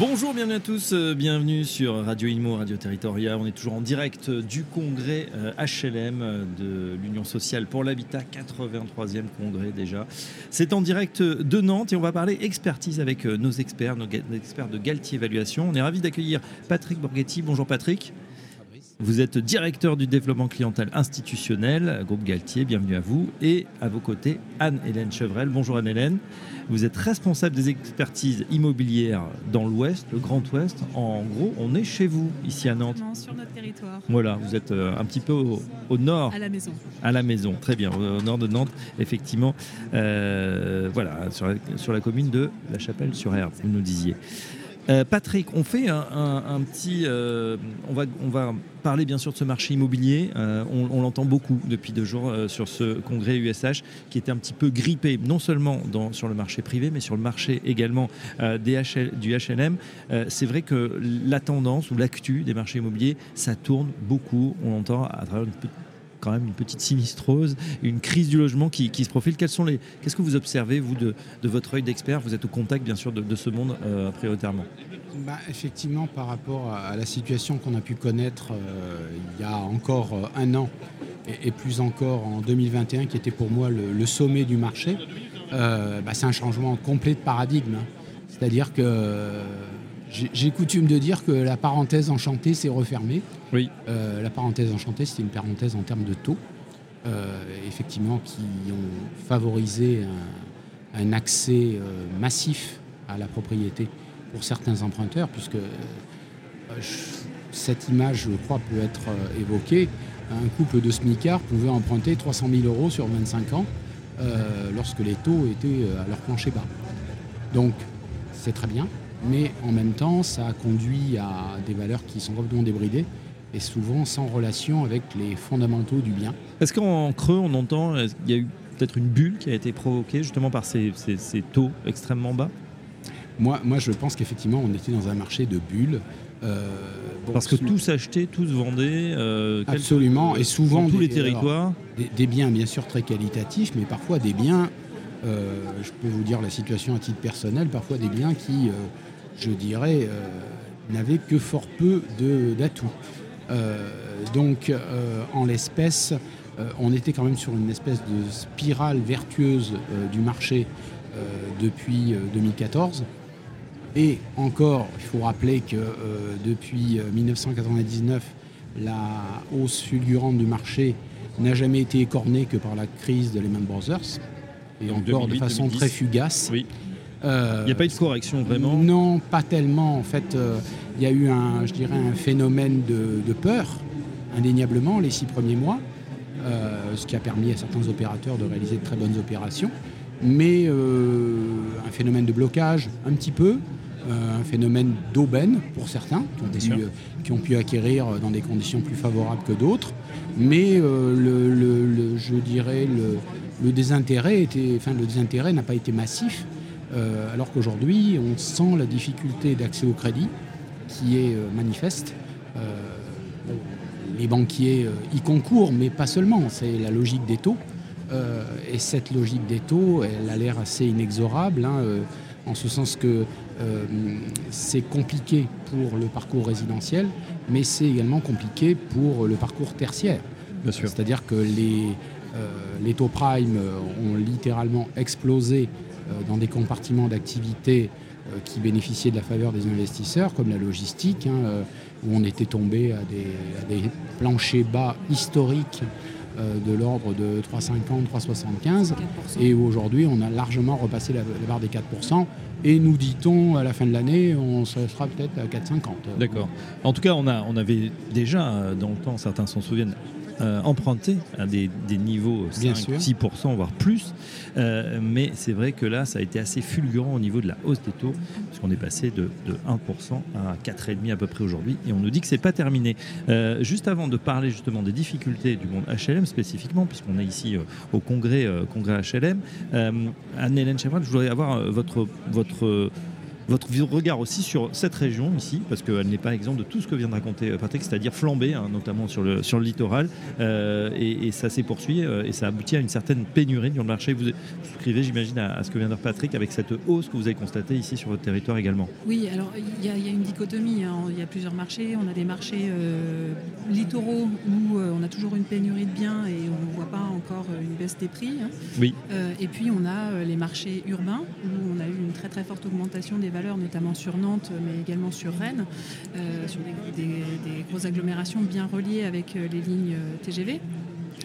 Bonjour, bienvenue à tous, euh, bienvenue sur Radio Imo, Radio Territoria. On est toujours en direct du congrès HLM euh, de l'Union sociale pour l'habitat, 83e congrès déjà. C'est en direct de Nantes et on va parler expertise avec euh, nos experts, nos experts de Galtier Évaluation. On est ravi d'accueillir Patrick Borghetti. Bonjour Patrick. Vous êtes directeur du développement clientèle institutionnel, groupe Galtier, bienvenue à vous. Et à vos côtés, Anne-Hélène Chevrel. Bonjour Anne-Hélène. Vous êtes responsable des expertises immobilières dans l'Ouest, le Grand Ouest. En gros, on est chez vous, ici à Nantes. Sur notre territoire. Voilà, vous êtes euh, un petit peu au, nord. À la maison. À la maison, très bien, au nord de Nantes, effectivement. Euh, voilà, sur la, sur la, commune de La Chapelle-sur-Herbe, vous nous disiez. Euh, Patrick, on fait un, petit. Euh, on, va, parler bien sûr de ce marché immobilier. Euh, on, l'entend beaucoup depuis deux jours sur ce congrès USH qui était un petit peu grippé, non seulement sur le marché privé, mais sur le marché également du HLM. C'est vrai que la tendance ou l'actu des marchés immobiliers, ça tourne beaucoup. On entend à travers une quand même une petite sinistrose, une crise du logement qui, se profile. Sont les, qu'est-ce que vous observez, vous, de, votre œil d'expert? Vous êtes au contact, bien sûr, de, ce monde euh, prioritairement. Bah, effectivement, par rapport à la situation qu'on a pu connaître euh, il y a encore euh, un an, et, plus encore en 2021, qui était pour moi le, sommet du marché, bah, c'est un changement complet de paradigme. Hein. C'est-à-dire que j'ai coutume de dire que la parenthèse enchantée s'est refermée. Oui. Euh, la parenthèse enchantée, c'était une parenthèse en termes de taux, euh, effectivement, qui ont favorisé un, accès euh, massif à la propriété pour certains emprunteurs, puisque cette image, je crois, peut être évoquée. Un couple de smicards pouvait emprunter 300 000 euros sur 25 ans lorsque les taux étaient à leur plancher bas. Donc, c'est très bien mais en même temps, ça a conduit à des valeurs qui sont complètement débridées et souvent sans relation avec les fondamentaux du bien. Est-ce qu'en creux, on entend, qu'il y a eu peut-être une bulle qui a été provoquée justement par ces, taux extrêmement bas? Moi, moi, je pense qu'effectivement, on était dans un marché de bulles. Euh, Parce que tout s'achetait, tout se vendait. Euh, Absolument, et souvent. Dans tous les territoires. des, biens, bien sûr, très qualitatifs, mais parfois des biens. Euh, je peux vous dire la situation à titre personnel, parfois des biens qui je dirais, euh, n'avait que fort peu d'atouts. Euh, donc, euh, en l'espèce, on était quand même sur une espèce de spirale vertueuse du marché depuis 2014. Et encore, il faut rappeler que depuis 1999, la hausse fulgurante du marché n'a jamais été écornée que par la crise de Lehman Brothers, et encore de façon très fugace. Oui. Euh, il n'y a pas eu de correction vraiment Non, pas tellement. En fait, euh, il y a eu un, je dirais, un phénomène de, peur, indéniablement, les six premiers mois, euh, ce qui a permis à certains opérateurs de réaliser de très bonnes opérations. Mais un phénomène de blocage, un petit peu, un phénomène d'aubaine pour certains, qui ont, pu, acquérir dans des conditions plus favorables que d'autres. Mais le, je dirais le, désintérêt était, enfin, le désintérêt n'a pas été massif euh, alors qu'aujourd'hui, on sent la difficulté d'accès au crédit qui est euh, manifeste. Euh, les banquiers y concourent, mais pas seulement, c'est la logique des taux. et cette logique des taux, elle a l'air assez inexorable, hein, en ce sens que c'est compliqué pour le parcours résidentiel, mais c'est également compliqué pour le parcours tertiaire. C'est-à-dire que les, les taux prime ont littéralement explosé euh, dans des compartiments d'activité euh, qui bénéficiaient de la faveur des investisseurs, comme la logistique, hein, euh, où on était tombé à des, planchers bas historiques de l'ordre de 3,50, 3,75, et aujourd'hui on a largement repassé la, barre des 4%, et nous dit-on à la fin de l'année, on sera peut-être à 4,50. D'accord. En tout cas, on, avait déjà dans le temps, certains s'en souviennent, euh, emprunté à des, niveaux 5-6%, voire plus. Euh, mais c'est vrai que là, ça a été assez fulgurant au niveau de la hausse des taux, puisqu'on est passé de, 1% à 4,5% à peu près aujourd'hui. Et on nous dit que c'est pas terminé. Euh, juste avant de parler justement des difficultés du monde HLM spécifiquement, puisqu'on est ici au congrès, congrès HLM, Anne-Hélène Chevron, je voudrais avoir votre, votre votre regard aussi sur cette région ici, parce qu'elle n'est pas exemple de tout ce que vient de raconter Patrick, c'est-à-dire flamber, hein, notamment sur le, sur le littoral, et, ça s'est poursuivi et ça aboutit à une certaine pénurie dans le marché. Vous, souscrivez, j'imagine, à, ce que vient de dire Patrick, avec cette hausse que vous avez constatée ici sur votre territoire également. Oui, alors il y, a une dichotomie. Hein. Il y a plusieurs marchés. On a des marchés littoraux où on a toujours une pénurie de biens et on ne voit pas encore une baisse des prix. Hein. Oui. et puis on a les marchés urbains où on a eu une très très forte augmentation des valeurs, notamment sur Nantes, mais également sur Rennes, sur des, grosses agglomérations bien reliées avec les lignes TGV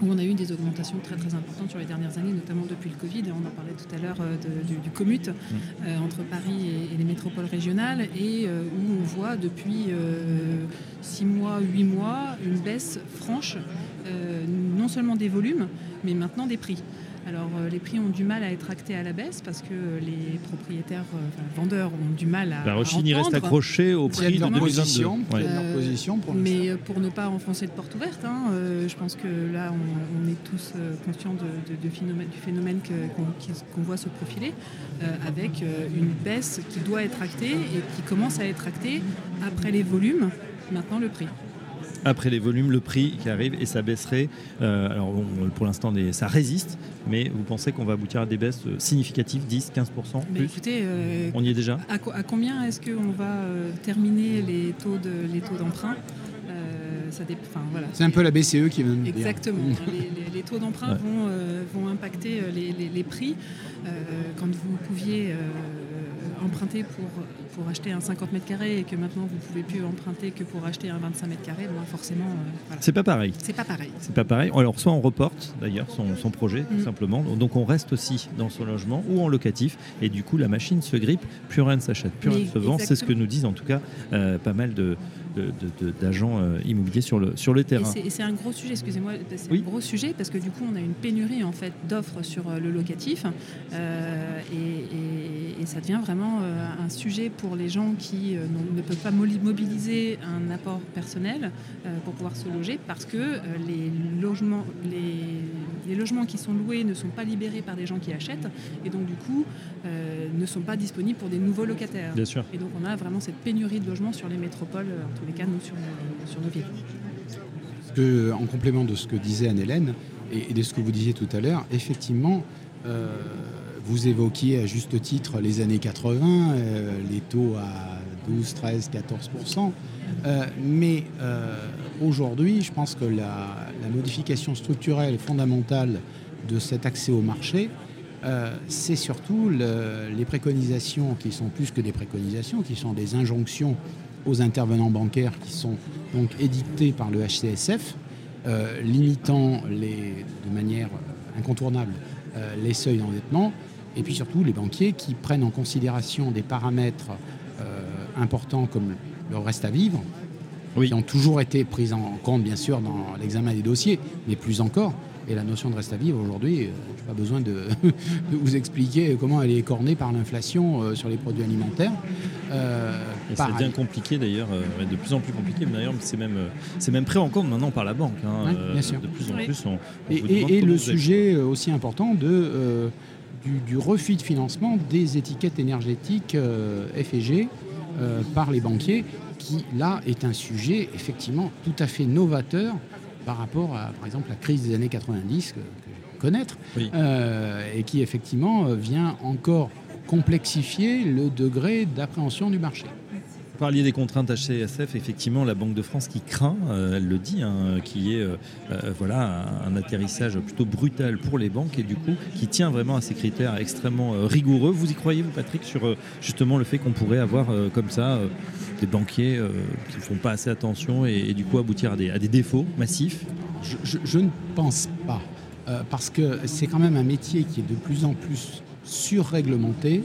où on a eu des augmentations très très importantes sur les dernières années, notamment depuis le Covid. On en parlait tout à l'heure du, du, commute mmh. entre Paris et, les métropoles régionales, et où on voit depuis 6 mois, 8 mois, une baisse franche, non seulement des volumes, mais maintenant des prix. Alors euh, les prix ont du mal à être actés à la baisse parce que les propriétaires, euh, enfin, vendeurs ont du mal à. La Rochine reste accrochée au prix de leur position, mais euh, pour ne pas enfoncer de porte ouverte, hein, je pense que là on, est tous conscients de, phénomène, du phénomène qu'on voit se profiler avec une baisse qui doit être actée et qui commence à être actée après les volumes, maintenant le prix après les volumes, le prix qui arrive et ça baisserait. Euh, alors pour l'instant, ça résiste, mais vous pensez qu'on va aboutir à des baisses significatives, 10, 15 plus écoutez, euh, On y est déjà à, combien est-ce qu'on va euh, terminer les taux d'emprunt? Voilà. C'est un peu la BCE qui vient de Exactement. les, taux d'emprunt vont, impacter les, prix. quand vous pouviez emprunter pour, pour acheter un 50 mètres carrés et que maintenant vous ne pouvez plus emprunter que pour acheter un 25 mètres carrés, ben forcément. Euh, c'est pas pareil. C'est pas pareil. C'est pas pareil. Alors, soit on reporte d'ailleurs son, projet, tout mm. simplement. Donc, on reste aussi dans son logement ou en locatif. Et du coup, la machine se grippe, plus rien ne s'achète, plus rien ne se vend. C'est ce que nous disent en tout cas euh, pas mal de, d'agents euh, immobiliers sur le, sur le terrain. Et c'est un gros sujet, excusez-moi, c'est un gros sujet parce que du coup on a une pénurie en fait d'offres sur le locatif et, et, ça devient vraiment un sujet pour les gens qui euh, ne peuvent pas mobiliser un apport personnel euh, pour pouvoir se loger parce que euh, les, logements, les, logements qui sont loués ne sont pas libérés par des gens qui achètent et donc du coup ne sont pas disponibles pour des nouveaux locataires. Bien sûr. Et donc on a vraiment cette pénurie de logements sur les métropoles, en tous les cas nous sur nos, sur nos villes. Que, en complément de ce que disait Anne-Hélène et, de ce que vous disiez tout à l'heure, effectivement, vous évoquiez à juste titre les années 80, euh, les taux à 12, 13, 14 mais euh, aujourd'hui, je pense que la, modification structurelle fondamentale de cet accès au marché, euh, c'est surtout les préconisations qui sont plus que des préconisations, qui sont des injonctions aux intervenants bancaires qui sont donc édictées par le HCSF, limitant les, de manière incontournable les seuils d'endettement et puis surtout les banquiers qui prennent en considération des paramètres euh, importants comme le reste à vivre, qui ont toujours été pris en compte bien sûr dans l'examen des dossiers, mais plus encore. Et la notion de reste à vivre aujourd'hui, euh, je n'ai pas besoin de, vous expliquer comment elle est cornée par l'inflation euh, sur les produits alimentaires. c'est bien compliqué d'ailleurs, de plus en plus compliqué. D'ailleurs, c'est même, c'est même pris en compte maintenant par la banque. Hein, bien sûr. De plus en plus, on, et, et le sujet aussi important de du, refus de financement des étiquettes énergétiques euh, F&G euh, par les banquiers, qui là est un sujet effectivement tout à fait novateur par rapport à, par exemple, la crise des années 90 que, je connaître, euh, et qui effectivement vient encore complexifier le degré d'appréhension du marché parliez des contraintes HCSF, effectivement, la Banque de France qui craint, euh, elle le dit, hein, qui est euh, euh, voilà, un, atterrissage plutôt brutal pour les banques et du coup qui tient vraiment à ces critères extrêmement rigoureux. Vous y croyez, vous, Patrick, sur justement le fait qu'on pourrait avoir comme ça des banquiers qui ne font pas assez attention et, du coup aboutir à des, à des défauts massifs? Je, ne pense pas, parce que c'est quand même un métier qui est de plus en plus surréglementé.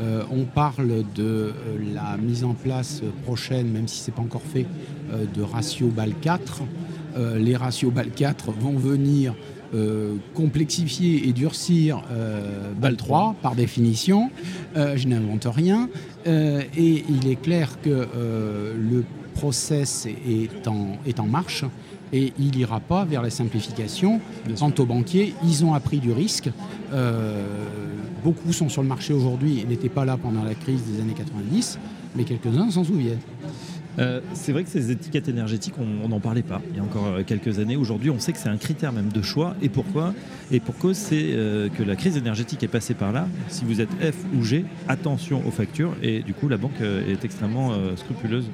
Euh, on parle de euh, la mise en place prochaine, même si ce n'est pas encore fait, euh, de ratio BAL 4. les ratios BAL 4 vont venir complexifier et durcir BAL 3 par définition. je n'invente rien. et il est clair que le process est en, est en marche et il n'ira pas vers la simplification. Quant aux banquiers, ils ont appris du risque. Euh, beaucoup sont sur le marché aujourd'hui et n'étaient pas là pendant la crise des années 90, mais quelques-uns s'en souviennent. Euh, c'est vrai que ces étiquettes énergétiques, on n'en parlait pas il y a encore euh, quelques années. Aujourd'hui, on sait que c'est un critère même de choix. Et pourquoi? Et pourquoi c'est euh, que la crise énergétique est passée par là. Si vous êtes F ou G, attention aux factures. Et du coup, la banque est extrêmement scrupuleuse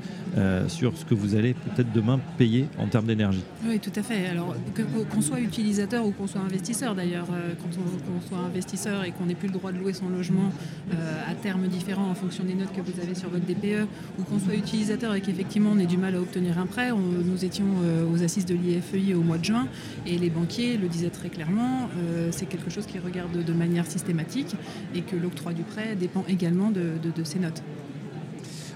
sur ce que vous allez peut-être demain payer en termes d'énergie. Oui, tout à fait. Alors, qu'on soit utilisateur ou qu'on soit investisseur d'ailleurs, quand on, soit investisseur et qu'on n'ait plus le droit de louer son logement à termes différents en fonction des notes que vous avez sur votre DPE, ou qu'on soit utilisateur et qu'effectivement on ait du mal à obtenir un prêt. nous étions euh, aux assises de l'IFEI au mois de juin et les banquiers le disaient très clairement, euh, c'est quelque chose qu'ils regardent de manière systématique et que l'octroi du prêt dépend également de, ces notes.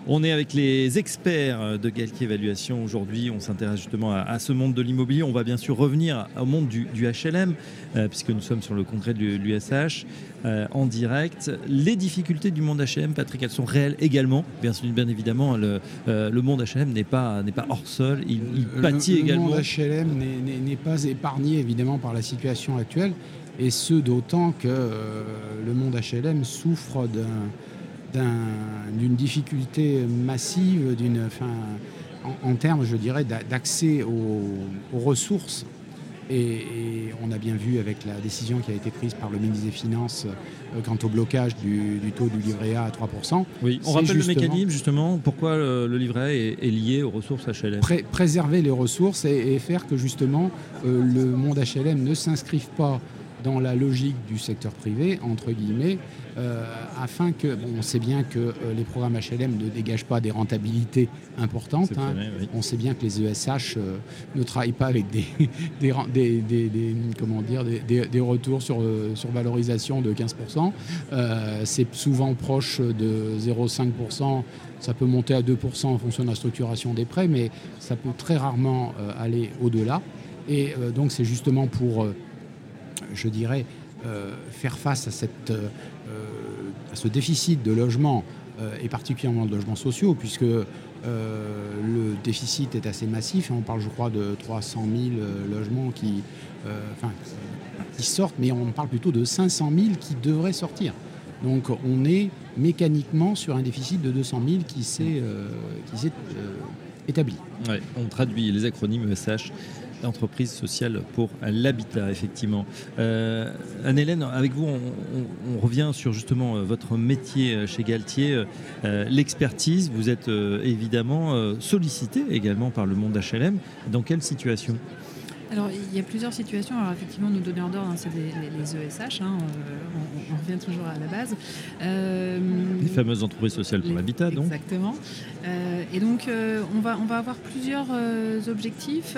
On est avec les experts de Galtier Évaluation aujourd'hui. On s'intéresse justement à, ce monde de l'immobilier. On va bien sûr revenir au monde du, HLM, euh, puisque nous sommes sur le congrès de l'USH. Euh, en direct. Les difficultés du monde HM, Patrick, elles sont réelles également. Bien, bien évidemment, le, euh, le monde HLM n'est pas, pas hors sol, il, il pâtit également. Le monde HLM n'est pas épargné évidemment par la situation actuelle, et ce d'autant que le monde HLM souffre d'une difficulté massive, d'une, en, en, termes, je dirais, d'accès aux, aux ressources et, on a bien vu avec la décision qui a été prise par le ministre des Finances euh, quant au blocage du, taux du livret A à 3%. Oui, on rappelle le mécanisme justement, pourquoi le, livret A est, lié aux ressources HLM Préserver les ressources et, faire que justement euh, le monde HLM ne s'inscrive pas dans la logique du secteur privé, entre guillemets, euh, afin que, on sait bien que euh, les programmes HLM ne dégagent pas des rentabilités importantes. Hein. On sait bien que les ESH euh, ne travaillent pas avec des, des, comment dire, des, retours sur, sur valorisation de 15%. C'est souvent proche de 0,5%. Ça peut monter à 2% en fonction de la structuration des prêts, mais ça peut très rarement aller au-delà. Et donc c'est justement pour, je dirais, faire face à cette à ce déficit de logement, euh, et particulièrement de logements sociaux, puisque euh, le déficit est assez massif. On parle, je crois, de 300 000 euh, logements qui, qui sortent, mais on parle plutôt de 500 000 qui devraient sortir. Donc on est mécaniquement sur un déficit de 200 000 qui s'est établi. on traduit les acronymes ESH entreprise sociale pour l'habitat, effectivement. Euh, Anne-Hélène, avec vous, on, revient sur justement euh, votre métier euh, chez Galtier, l'expertise. Vous êtes évidemment sollicité également par le monde HLM. Dans quelle situation? Alors, il y a plusieurs situations. Alors, effectivement, nos donneurs d'ordre, hein, c'est les, ESH. Hein, on, revient toujours à la base. les fameuses entreprises sociales pour l'habitat, donc. Exactement. et donc, on, va, on va avoir plusieurs objectifs,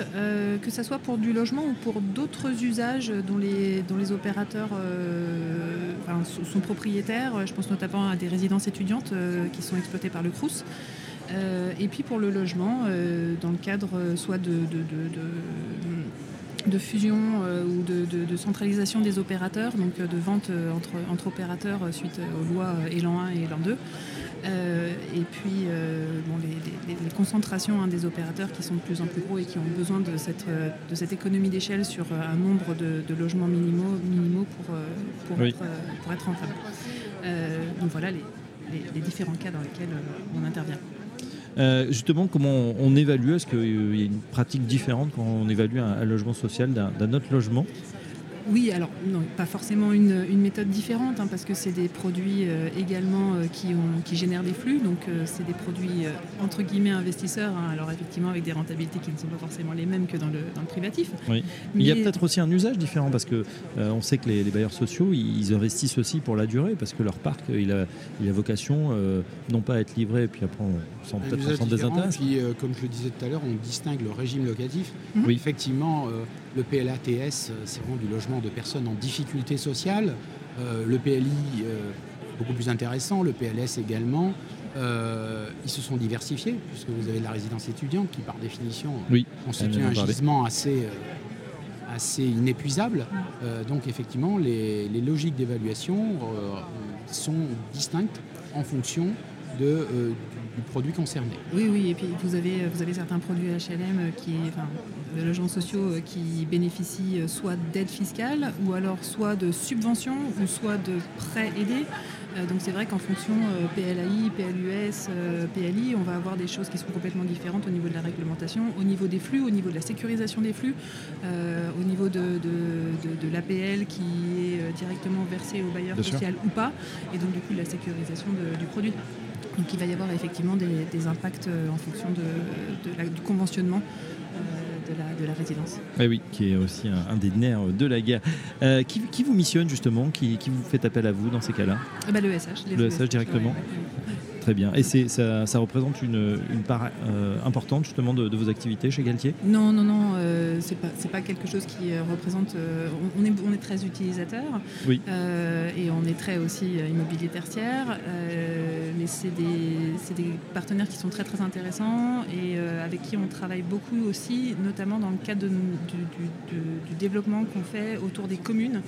que ce soit pour du logement ou pour d'autres usages dont les, dont les opérateurs sont propriétaires. Je pense notamment à des résidences étudiantes qui sont exploitées par le CRUS. et puis pour le logement, dans le cadre soit de de fusion euh, ou de, centralisation des opérateurs, donc euh, de vente euh, entre, entre opérateurs suite aux lois Élan 1 et Élan 2. et puis bon, les, concentrations hein, des opérateurs qui sont de plus en plus gros et qui ont besoin de cette, de cette économie d'échelle sur un nombre de, logements minimaux, minimaux pour, pour, être, pour être rentable. donc voilà les différents cas dans lesquels on intervient. Euh, justement, comment on, évalue? Est-ce qu'il y a une pratique différente quand on évalue un logement social d'un autre logement? Oui, alors non, pas forcément une, méthode différente, hein, parce que c'est des produits euh, également euh, qui, ont, qui, génèrent des flux, donc euh, c'est des produits entre guillemets investisseurs, hein, alors effectivement avec des rentabilités qui ne sont pas forcément les mêmes que dans le, dans le privatif. Oui. Mais il y a peut-être aussi un usage différent, parce que on sait que les, bailleurs sociaux, ils investissent aussi pour la durée, parce que leur parc, il a, il a vocation non pas à être livré, et puis après on s'en peut-être désintéresse. Puis, comme je le disais tout à l'heure, on distingue le régime locatif. Oui. Effectivement, le PLATS, c'est vraiment du logement de personnes en difficulté sociale. Euh, le PLI, euh, beaucoup plus intéressant, le PLS également. Euh, ils se sont diversifiés, puisque vous avez la résidence étudiante qui, par définition, constitue un gisement assez, assez inépuisable. donc, effectivement, les, logiques d'évaluation sont distinctes en fonction de, du produit concerné. Oui, oui, et puis vous avez, vous avez certains produits HLM qui, enfin, de logements sociaux qui bénéficient soit d'aide fiscale ou alors soit de subventions ou soit de prêts aidés. Euh, donc c'est vrai qu'en fonction euh, PLAI, PLUS, euh, PLI, on va avoir des choses qui sont complètement différentes au niveau de la réglementation, au niveau des flux, au niveau de la sécurisation des flux, au niveau de, l'APL qui est directement versée au bailleur social ou pas, et donc du coup de la sécurisation du produit. Donc il va y avoir effectivement des, impacts en fonction du conventionnement de la, résidence. Eh oui, qui est aussi un, des nerfs de la guerre. Euh, qui, vous missionne justement qui, vous fait appel à vous dans ces cas-là? Le SH. Le SH directement Très bien. Et ça, ça, représente une, part euh, importante justement de, vos activités chez Galtier? Non, non, non. Euh, c'est pas, pas quelque chose qui euh, représente. Euh, on, est, on est très utilisateur. Oui. et on est très aussi immobilier tertiaire. mais c'est des, des, partenaires qui sont très très intéressants et avec qui on travaille beaucoup aussi, notamment dans le cadre du, du, développement qu'on fait autour des communes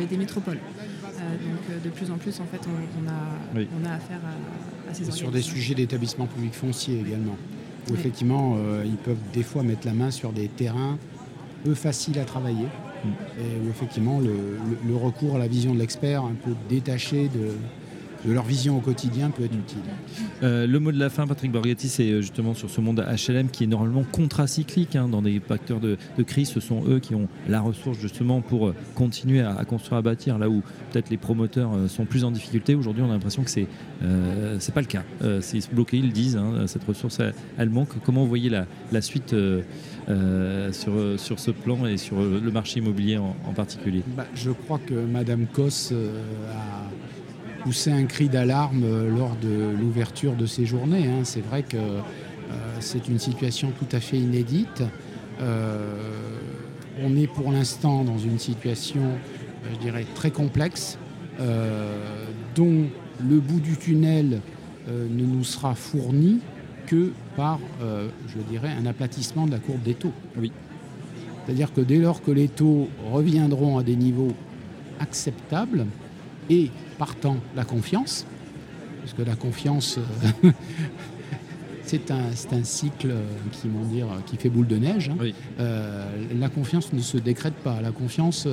et des métropoles. donc de plus en plus, en fait, on, a, on a affaire à sur des sujets d'établissement public foncier également, où effectivement euh, ils peuvent des fois mettre la main sur des terrains peu faciles à travailler, mm. et où effectivement le, recours à la vision de l'expert un peu détaché de, de leur vision au quotidien peut être utile. Euh, le mot de la fin, Patrick Borghetti, c'est euh, justement sur ce monde HLM qui est normalement contracyclique. Hein, dans des facteurs de, crise, ce sont eux qui ont la ressource justement pour euh, continuer à, construire, à bâtir, là où peut-être les promoteurs sont plus en difficulté. Aujourd'hui, on a l'impression que c'est euh, c'est pas le cas. c'est bloqué, ils le disent, hein, cette ressource, elle, manque. Comment vous voyez la, la suite sur, sur ce plan et sur le marché immobilier en, particulier? Bah, Je crois que Madame Kos a poussé un cri d'alarme euh, lors de l'ouverture de ces journées. Hein. C'est vrai que euh, c'est une situation tout à fait inédite. Euh, on est pour l'instant dans une situation, je dirais, très complexe, dont le bout du tunnel ne nous sera fourni que par, je dirais, un aplatissement de la courbe des taux. Oui. C'est-à-dire que dès lors que les taux reviendront à des niveaux acceptables, et partant la confiance, parce que la confiance, euh, c'est un, un, cycle euh, qui, dire, qui fait boule de neige. Hein. Euh, la confiance ne se décrète pas. La confiance,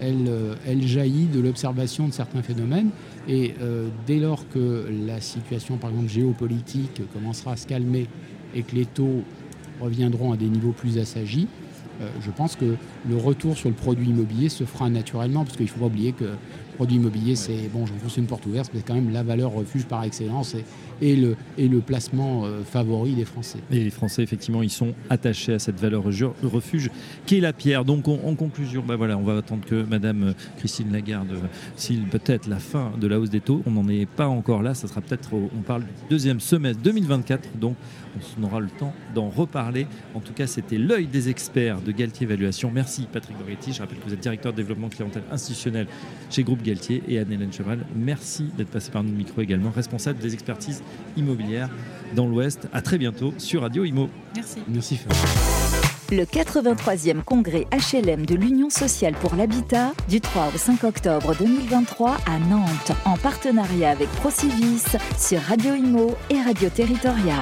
elle, elle jaillit de l'observation de certains phénomènes. Et dès lors que la situation, par exemple, géopolitique commencera à se calmer et que les taux reviendront à des niveaux plus assagis, je pense que le retour sur le produit immobilier se fera naturellement, parce qu'il ne faut pas oublier que produit immobilier, c'est, bon, j'en pousse une porte ouverte, mais c'est quand même la valeur refuge par excellence et, et, le, et le placement euh, favori des Français. Et les Français, effectivement, ils sont attachés à cette valeur refuge qui est la pierre. Donc, en conclusion, bah voilà, on va attendre que Madame euh, Christine Lagarde euh, s'il peut-être la fin de la hausse des taux. On n'en est pas encore là. Ça sera peut-être, on parle du deuxième semestre 2024. Donc, on aura le temps d'en reparler. En tout cas, c'était l'œil des experts de Galtier Évaluation. Merci Patrick Goretti. Je rappelle que vous êtes directeur de développement clientèle institutionnel chez Groupe Galtier et Anne-Hélène Cheval. Merci d'être passé par nos micros également, responsable des expertises immobilières dans l'Ouest. À très bientôt sur Radio Imo. Merci. Merci. Le 83e congrès HLM de l'Union sociale pour l'habitat du 3 au 5 octobre 2023 à Nantes en partenariat avec Procivis sur Radio Imo et Radio Territoria.